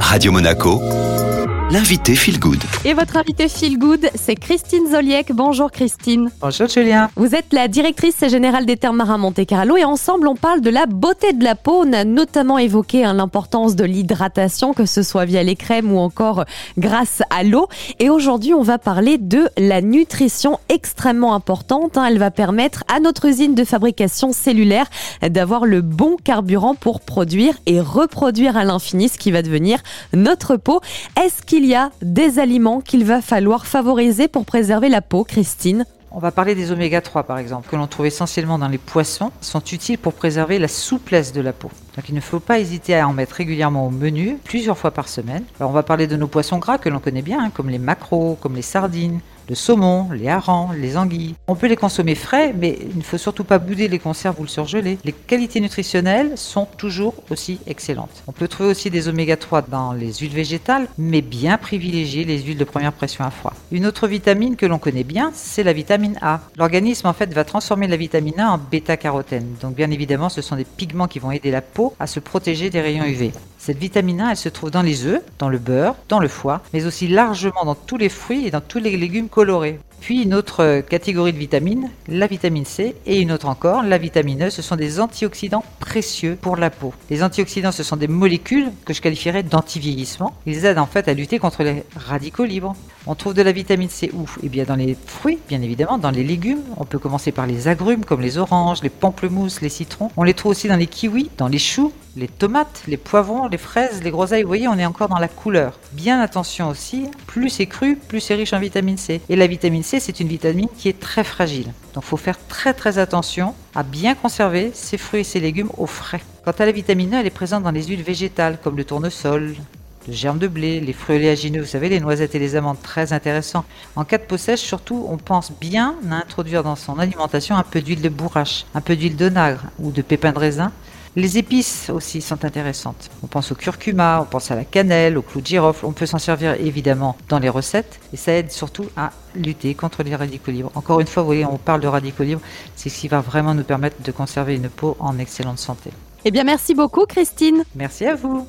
Radio Monaco, l'invité Feel Good. Et votre invité Feel Good, c'est Christine Zoliek. Bonjour Christine. Bonjour Julien. Vous êtes la directrice générale des Terres Marins Monte Carlo et ensemble on parle de la beauté de la peau. On a notamment évoqué hein, l'importance de l'hydratation, que ce soit via les crèmes ou encore grâce à l'eau. Et aujourd'hui on va parler de la nutrition extrêmement importante. hein. Elle va permettre à notre usine de fabrication cellulaire d'avoir le bon carburant pour produire et reproduire à l'infini ce qui va devenir notre peau. Est-ce qu'il y a des aliments qu'il va falloir favoriser pour préserver la peau, Christine On va parler des oméga 3 par exemple, que l'on trouve essentiellement dans les poissons, sont utiles pour préserver la souplesse de la peau. Donc il ne faut pas hésiter à en mettre régulièrement au menu, plusieurs fois par semaine. Alors on va parler de nos poissons gras que l'on connaît bien, hein, comme les maquereaux, comme les sardines, le saumon, les harengs, les anguilles. On peut les consommer frais, mais il ne faut surtout pas bouder les conserves ou le surgeler. Les qualités nutritionnelles sont toujours aussi excellentes. On peut trouver aussi des oméga 3 dans les huiles végétales, mais bien privilégier les huiles de première pression à froid. Une autre vitamine que l'on connaît bien, c'est la vitamine A. L'organisme en fait va transformer la vitamine A en bêta-carotène. Donc bien évidemment, ce sont des pigments qui vont aider la peau à se protéger des rayons UV. Cette vitamine A, elle se trouve dans les œufs, dans le beurre, dans le foie, mais aussi largement dans tous les fruits et dans tous les légumes colorés. Puis une autre euh, catégorie de vitamines, la vitamine C, et une autre encore, la vitamine E, ce sont des antioxydants précieux pour la peau. Les antioxydants, ce sont des molécules que je qualifierais d'anti-vieillissement. Ils aident en fait à lutter contre les radicaux libres. On trouve de la vitamine C où Eh bien dans les fruits, bien évidemment, dans les légumes. On peut commencer par les agrumes comme les oranges, les pamplemousses, les citrons. On les trouve aussi dans les kiwis, dans les choux, les tomates, les poivrons, les fraises, les groseilles. Vous voyez, on est encore dans la couleur. Bien attention aussi, plus c'est cru, plus c'est riche en vitamine C. Et la vitamine C, c'est une vitamine qui est très fragile. Donc il faut faire très très attention à bien conserver ces fruits et ces légumes au frais. Quant à la vitamine E, elle est présente dans les huiles végétales comme le tournesol, le germe de blé, les fruits oléagineux, vous savez, les noisettes et les amandes, très intéressant. En cas de peau sèche, surtout, on pense bien à introduire dans son alimentation un peu d'huile de bourrache, un peu d'huile de nagre ou de pépins de raisin. Les épices aussi sont intéressantes. On pense au curcuma, on pense à la cannelle, au clou de girofle. On peut s'en servir évidemment dans les recettes et ça aide surtout à lutter contre les radicaux libres. Encore une fois, vous voyez, on parle de radicaux libres, c'est ce qui va vraiment nous permettre de conserver une peau en excellente santé. Eh bien merci beaucoup Christine. Merci à vous.